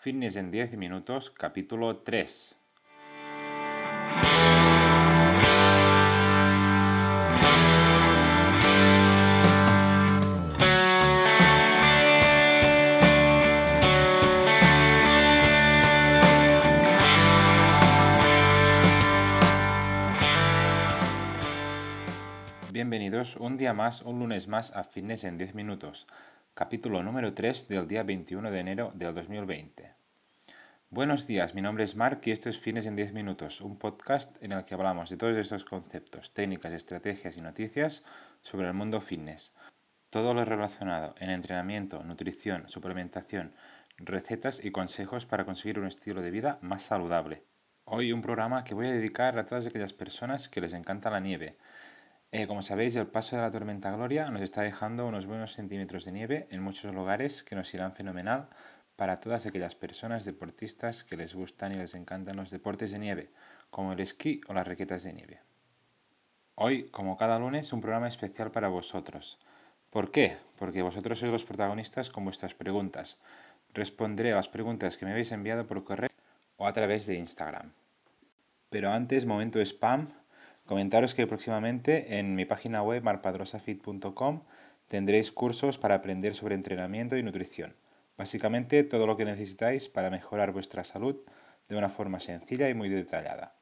Fitness en 10 minutos, capítulo 3. Bienvenidos un día más, un lunes más a Fitness en 10 minutos, capítulo número 3 del día 21 de enero del 2020. Buenos días, mi nombre es Mark y esto es Fitness en 10 minutos, un podcast en el que hablamos de todos estos conceptos, técnicas, estrategias y noticias sobre el mundo fitness. Todo lo relacionado en entrenamiento, nutrición, suplementación, recetas y consejos para conseguir un estilo de vida más saludable. Hoy un programa que voy a dedicar a todas aquellas personas que les encanta la nieve eh, como sabéis, el paso de la tormenta Gloria nos está dejando unos buenos centímetros de nieve en muchos lugares que nos irán fenomenal para todas aquellas personas deportistas que les gustan y les encantan los deportes de nieve, como el esquí o las raquetas de nieve. Hoy, como cada lunes, un programa especial para vosotros. ¿Por qué? Porque vosotros sois los protagonistas con vuestras preguntas. Responderé a las preguntas que me habéis enviado por correo o a través de Instagram. Pero antes, momento spam Comentaros que próximamente en mi página web marpadrosafit.com tendréis cursos para aprender sobre entrenamiento y nutrición. Básicamente todo lo que necesitáis para mejorar vuestra salud de una forma sencilla y muy detallada.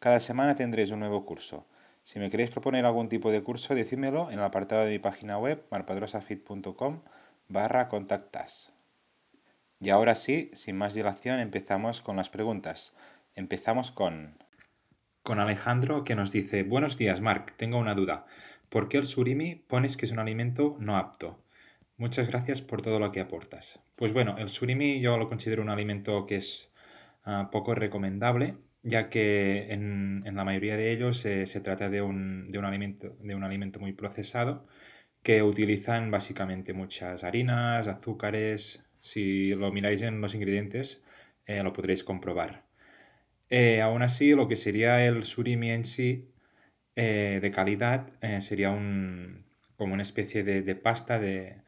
Cada semana tendréis un nuevo curso. Si me queréis proponer algún tipo de curso, decídmelo en el apartado de mi página web marpadrosafit.com barra contactas. Y ahora sí, sin más dilación, empezamos con las preguntas. Empezamos con con Alejandro que nos dice, buenos días Marc, tengo una duda. ¿Por qué el surimi pones que es un alimento no apto? Muchas gracias por todo lo que aportas. Pues bueno, el surimi yo lo considero un alimento que es ah, poco recomendable, ya que en, la mayoría de ellos se trata de un, alimento, de un alimento muy procesado que utilizan básicamente muchas harinas, azúcares. Si lo miráis en los ingredientes, eh, lo podréis comprobar. Eh, aún así, lo que sería el surimi en sí, eh, de calidad, eh, sería un, como una especie de, pasta de,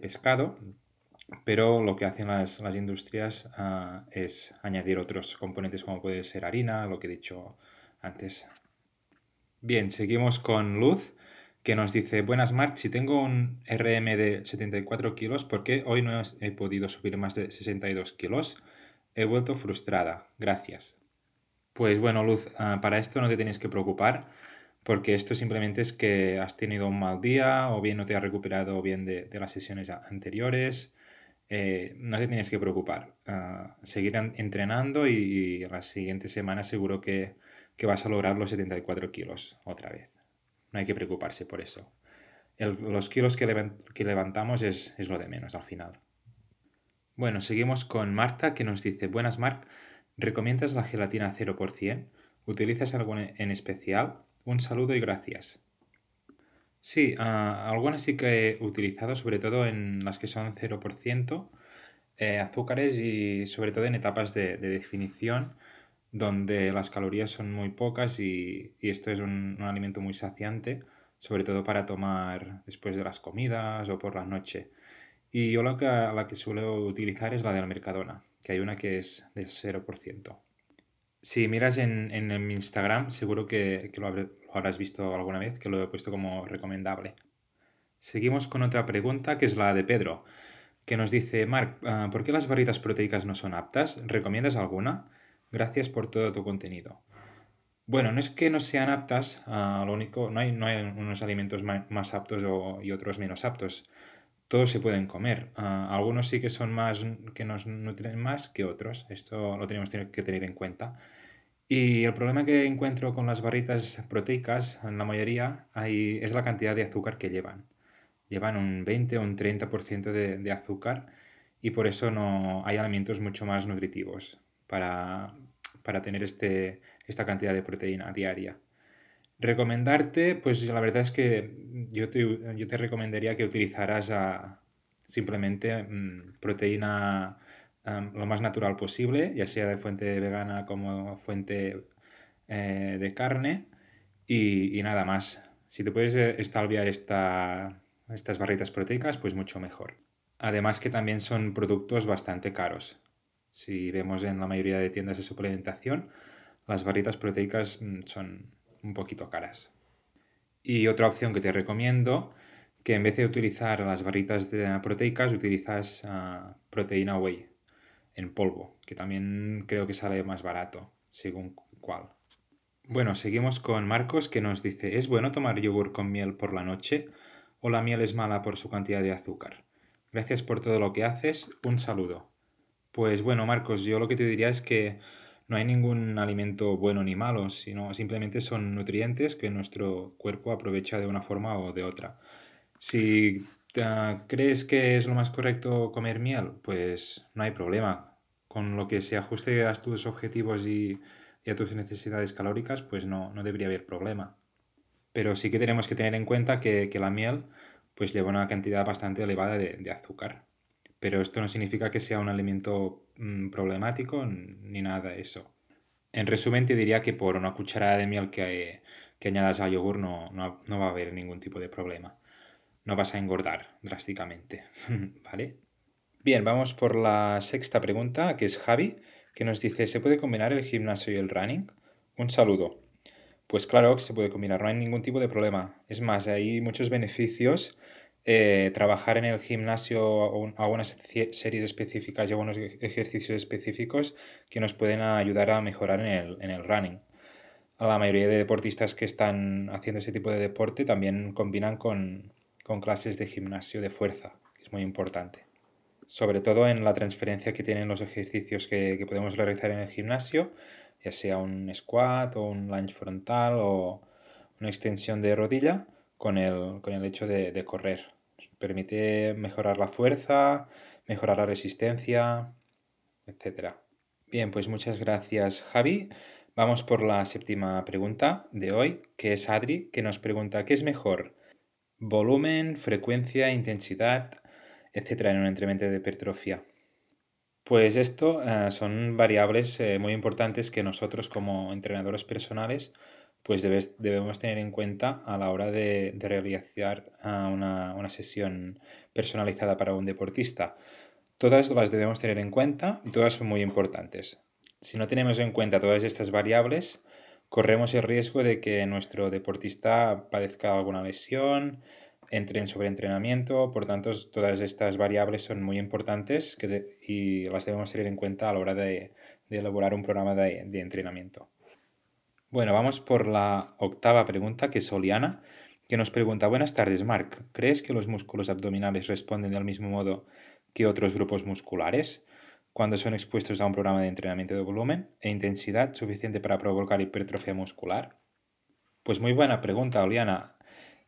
pescado, pero lo que hacen las, industrias ah, es añadir otros componentes como puede ser harina, lo que he dicho antes. Bien, seguimos con Luz, que nos dice, buenas Marc, si tengo un RM de 74 kilos, ¿por qué hoy no he podido subir más de 62 kilos? He vuelto frustrada. Gracias. Pues bueno, Luz, ah, para esto no te tienes que preocupar, porque esto simplemente es que has tenido un mal día o bien no te has recuperado bien de, las sesiones anteriores. Eh, no te tienes que preocupar. Uh, seguir entrenando y, la las siguientes semanas seguro que, vas a lograr los 74 kilos otra vez. No hay que preocuparse por eso. los kilos que, levantamos es lo de menos al final. Bueno, seguimos con Marta que nos dice, buenas Marc, ¿recomiendas la gelatina 0%? ¿Utilizas alguna en especial? Un saludo y gracias. Sí, ah, algunas sí que he utilizado, sobre todo en las que son 0%, eh, azúcares y sobre todo en etapas de, definición donde las calorías son muy pocas y, esto es un, alimento muy saciante, sobre todo para tomar después de las comidas o por la noche. Y yo la que, la que suelo utilizar es la de la Mercadona, que hay una que es del 0%. Si miras en, en, mi Instagram, seguro que, lo, habrás visto alguna vez, que lo he puesto como recomendable. Seguimos con otra pregunta, que es la de Pedro, que nos dice, Marc, ah, ¿por qué las barritas proteicas no son aptas? ¿Recomiendas alguna? Gracias por todo tu contenido. Bueno, no es que no sean aptas, ah, lo único, no hay, no hay unos alimentos más aptos y otros menos aptos todos se pueden comer. Ah, algunos sí que son más, que nos nutren más que otros. Esto lo tenemos que tener en cuenta. Y el problema que encuentro con las barritas proteicas, en la mayoría, hay, es la cantidad de azúcar que llevan. Llevan un 20 o un 30% de, de azúcar y por eso no hay alimentos mucho más nutritivos para, para tener este, esta cantidad de proteína diaria. Recomendarte, pues la verdad es que yo te, yo te recomendaría que utilizaras simplemente mm, proteína lo más natural posible, ya sea de fuente vegana como fuente eh, de carne y, nada más. Si te puedes eh, estalviar esta, estas barritas proteicas, pues mucho mejor. Además que también son productos bastante caros. Si vemos en la mayoría de tiendas de suplementación, las barritas proteicas mm, son un poquito caras. Y otra opción que te recomiendo, que en vez de utilizar las barritas de proteicas, utilizas ah, proteína whey en polvo, que también creo que sale más barato, según cuál. Bueno, seguimos con Marcos que nos dice, ¿es bueno tomar yogur con miel por la noche o la miel es mala por su cantidad de azúcar? Gracias por todo lo que haces. Un saludo. Pues bueno, Marcos, yo lo que te diría es que no hay ningún alimento bueno ni malo, sino simplemente son nutrientes que nuestro cuerpo aprovecha de una forma o de otra. Si crees que es lo más correcto comer miel, pues no hay problema. Con lo que se ajuste a tus objetivos y, a tus necesidades calóricas, pues no, debería haber problema. Pero sí que tenemos que tener en cuenta que la miel pues lleva una cantidad bastante elevada de, azúcar. Pero esto no significa que sea un alimento mm, problemático ni nada de eso. En resumen, te diría que por una cucharada de miel que, que añadas al yogur no, no, va a haber ningún tipo de problema. No vas a engordar drásticamente. ¿Vale? Bien, vamos por la sexta pregunta, que es Javi, que nos dice, ¿se puede combinar el gimnasio y el running? Un saludo. Pues claro que se puede combinar, no hay ningún tipo de problema. Es más, hay muchos beneficios. Eh, trabajar en el gimnasio algunas series específicas y algunos ejercicios específicos que nos pueden ayudar a mejorar en el, en el running. La mayoría de deportistas que están haciendo ese tipo de deporte también combinan con, clases de gimnasio de fuerza, que es muy importante. Sobre todo en la transferencia que tienen los ejercicios que, que podemos realizar en el gimnasio ya sea un squat o un lunge frontal o una extensión de rodilla con el, con el hecho de, correr. Permite mejorar la fuerza, mejorar la resistencia, etc. Bien, pues muchas gracias Javi. Vamos por la séptima pregunta de hoy, que es Adri, que nos pregunta, ¿qué es mejor? Volumen, frecuencia, intensidad, etcétera, en un entrenamiento de hipertrofia. Pues esto eh, son variables eh, muy importantes que nosotros como entrenadores personales pues debemos tener en cuenta a la hora de, realizar ah, una, sesión personalizada para un deportista. Todas las debemos tener en cuenta y todas son muy importantes. Si no tenemos en cuenta todas estas variables, corremos el riesgo de que nuestro deportista padezca alguna lesión, entre en sobreentrenamiento, por tanto todas estas variables son muy importantes y las debemos tener en cuenta a la hora de, elaborar un programa de, entrenamiento. Bueno, vamos por la octava pregunta, que es Oliana, que nos pregunta, buenas tardes, Marc, ¿crees que los músculos abdominales responden del mismo modo que otros grupos musculares cuando son expuestos a un programa de entrenamiento de volumen e intensidad suficiente para provocar hipertrofia muscular? Pues muy buena pregunta, Oliana.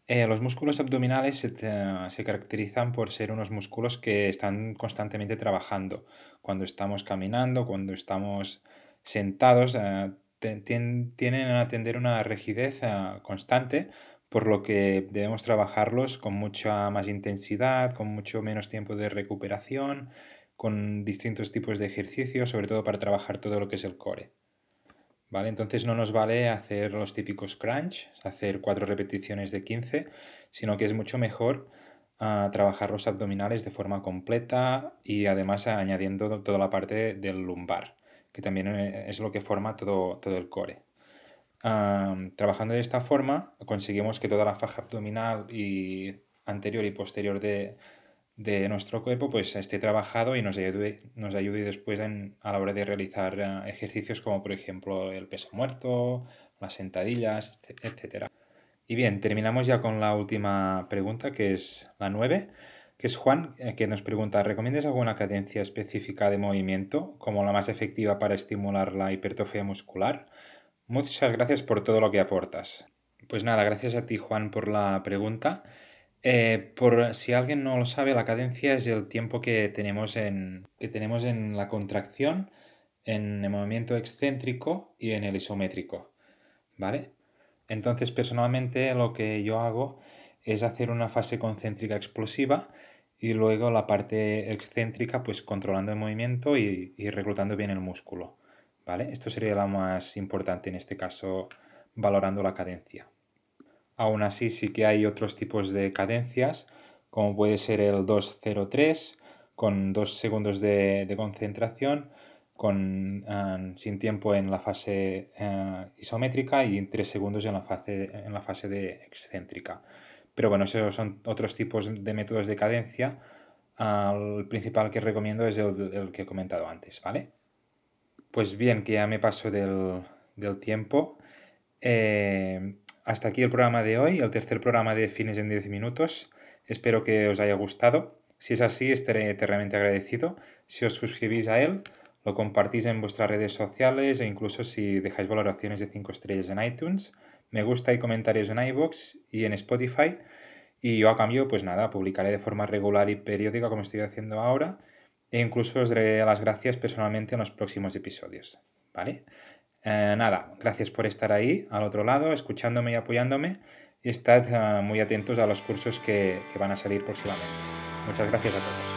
Eh, los músculos abdominales se, caracterizan por ser unos músculos que están constantemente trabajando. Cuando estamos caminando, cuando estamos sentados, eh, tienen a tener una rigidez eh, constante, por lo que debemos trabajarlos con mucha más intensidad, con mucho menos tiempo de recuperación, con distintos tipos de ejercicios, sobre todo para trabajar todo lo que es el core. ¿vale? Entonces no nos vale hacer los típicos crunch, hacer cuatro repeticiones de 15, sino que es mucho mejor ah, trabajar los abdominales de forma completa y además añadiendo toda la parte del lumbar, que también eh, es lo que forma todo, todo el core. trabajando de esta forma conseguimos que toda la faja abdominal y anterior y posterior de, de nuestro cuerpo pues esté trabajado y nos ayude, nos ayude después a la hora de realizar eh, ejercicios como por ejemplo el peso muerto, las sentadillas, etc. Y bien, terminamos ya con la última pregunta que es la 9, que es Juan, eh, que nos pregunta, ¿recomiendas alguna cadencia específica de movimiento como la más efectiva para estimular la hipertrofia muscular? Muchas gracias por todo lo que aportas. Pues nada, gracias a ti Juan por la pregunta. Eh, por si alguien no lo sabe, la cadencia es el tiempo que tenemos en, que tenemos en la contracción, en el movimiento excéntrico y en el isométrico. ¿Vale? Entonces, personalmente lo que yo hago es hacer una fase concéntrica explosiva y luego la parte excéntrica, pues controlando el movimiento y, y reclutando bien el músculo. ¿Vale? Esto sería lo más importante en este caso, valorando la cadencia. Aún así sí que hay otros tipos de cadencias, como puede ser el 203 con dos segundos de, concentración, con, ah, sin tiempo en la fase ah, isométrica y tres segundos en la fase, en la fase de excéntrica. Pero bueno, esos son otros tipos de métodos de cadencia. el principal que recomiendo es el, que he comentado antes, ¿vale? Pues bien, que ya me paso del, tiempo. Eh, hasta aquí el programa de hoy, el tercer programa de Fines en 10 minutos. Espero que os haya gustado. Si es así, estaré eternamente agradecido. Si os suscribís a él, lo compartís en vuestras redes sociales e incluso si dejáis valoraciones de 5 estrellas en iTunes, me gusta y comentarios en iVoox y en Spotify. Y yo a cambio, pues nada, publicaré de forma regular y periódica como estoy haciendo ahora. E incluso os daré las gracias personalmente en los próximos episodios. ¿Vale? Eh, nada, gracias por estar ahí, al otro lado, escuchándome y apoyándome. Y estad eh, muy atentos a los cursos que, que van a salir próximamente. Muchas gracias a todos.